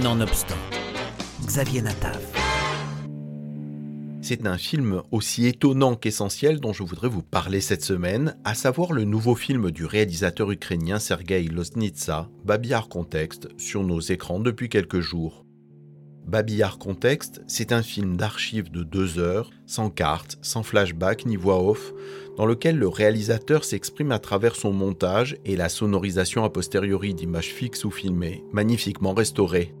Nonobstant, Xavier Natav. C'est un film aussi étonnant qu'essentiel dont je voudrais vous parler cette semaine, à savoir le nouveau film du réalisateur ukrainien Sergei Loznitsa, Babillard Contexte, sur nos écrans depuis quelques jours. Babillard Contexte, c'est un film d'archives de deux heures, sans carte, sans flashback ni voix off, dans lequel le réalisateur s'exprime à travers son montage et la sonorisation a posteriori d'images fixes ou filmées, magnifiquement restaurées.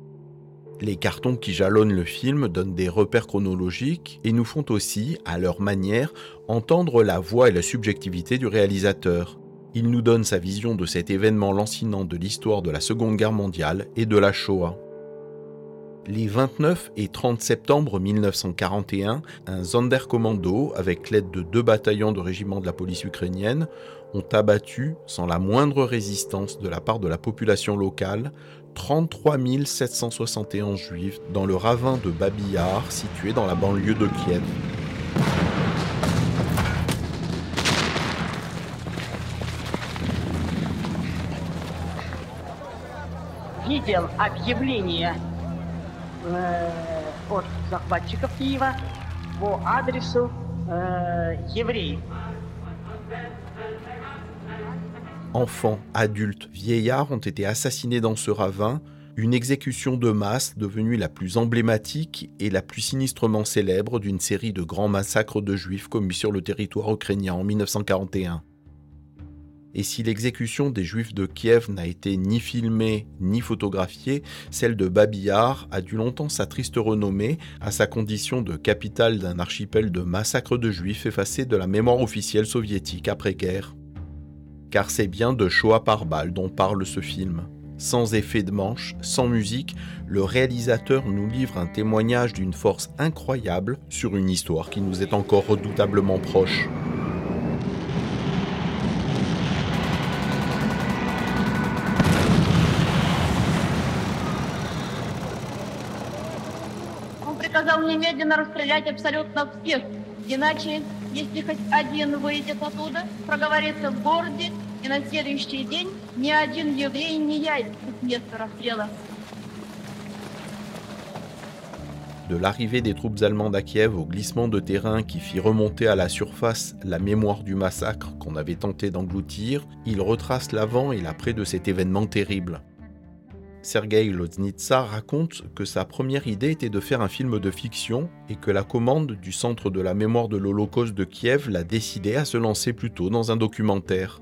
Les cartons qui jalonnent le film donnent des repères chronologiques et nous font aussi, à leur manière, entendre la voix et la subjectivité du réalisateur. Il nous donne sa vision de cet événement lancinant de l'histoire de la Seconde Guerre mondiale et de la Shoah. Les 29 et 30 septembre 1941, un Sonderkommando, avec l'aide de deux bataillons de régiment de la police ukrainienne, ont abattu, sans la moindre résistance de la part de la population locale, 33 771 juifs dans le ravin de Babillard, situé dans la banlieue de Kiev. от захватчиков Киева по адресу э, евреев. Enfants, adultes, vieillards ont été assassinés dans ce ravin, une exécution de masse devenue la plus emblématique et la plus sinistrement célèbre d'une série de grands massacres de juifs commis sur le territoire ukrainien en 1941. Et si l'exécution des Juifs de Kiev n'a été ni filmée ni photographiée, celle de Babillard a dû longtemps sa triste renommée à sa condition de capitale d'un archipel de massacres de Juifs effacés de la mémoire officielle soviétique après-guerre. Car c'est bien de Shoah par balle dont parle ce film. Sans effet de manche, sans musique, le réalisateur nous livre un témoignage d'une force incroyable sur une histoire qui nous est encore redoutablement proche. приказал немедленно расстрелять абсолютно всех. Иначе, если хоть один выйдет оттуда, проговорится в городе, и на следующий день ни один еврей не явится с места расстрела. De l'arrivée des troupes allemandes à Kiev au glissement de terrain qui fit remonter à la surface la mémoire du massacre qu'on avait tenté d'engloutir, il retrace l'avant et l'après de cet événement terrible. Sergei Loznitsa raconte que sa première idée était de faire un film de fiction et que la commande du Centre de la mémoire de l'Holocauste de Kiev l'a décidé à se lancer plutôt dans un documentaire.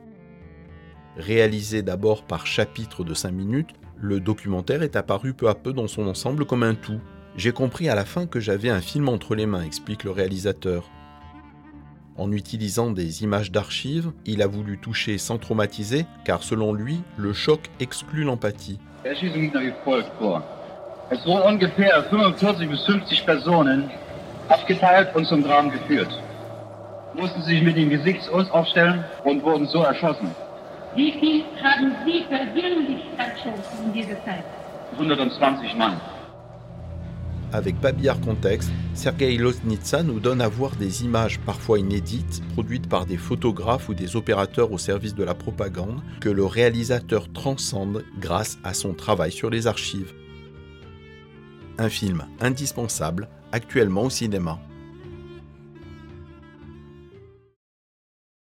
Réalisé d'abord par chapitre de 5 minutes, le documentaire est apparu peu à peu dans son ensemble comme un tout. J'ai compris à la fin que j'avais un film entre les mains, explique le réalisateur. En utilisant des images d'archives, il a voulu toucher sans traumatiser, car selon lui, le choc exclut l'empathie. Vor. Es wurden ungefähr 45 bis 50 Personen abgeteilt und zum Graben geführt. Mussten sich mit dem Gesicht uns aufstellen und wurden so erschossen. Wie viel haben Sie persönlich erschossen in dieser Zeit? 120 Mann. Avec Babillard Contexte, Sergei Loznitsa nous donne à voir des images parfois inédites, produites par des photographes ou des opérateurs au service de la propagande, que le réalisateur transcende grâce à son travail sur les archives. Un film indispensable actuellement au cinéma.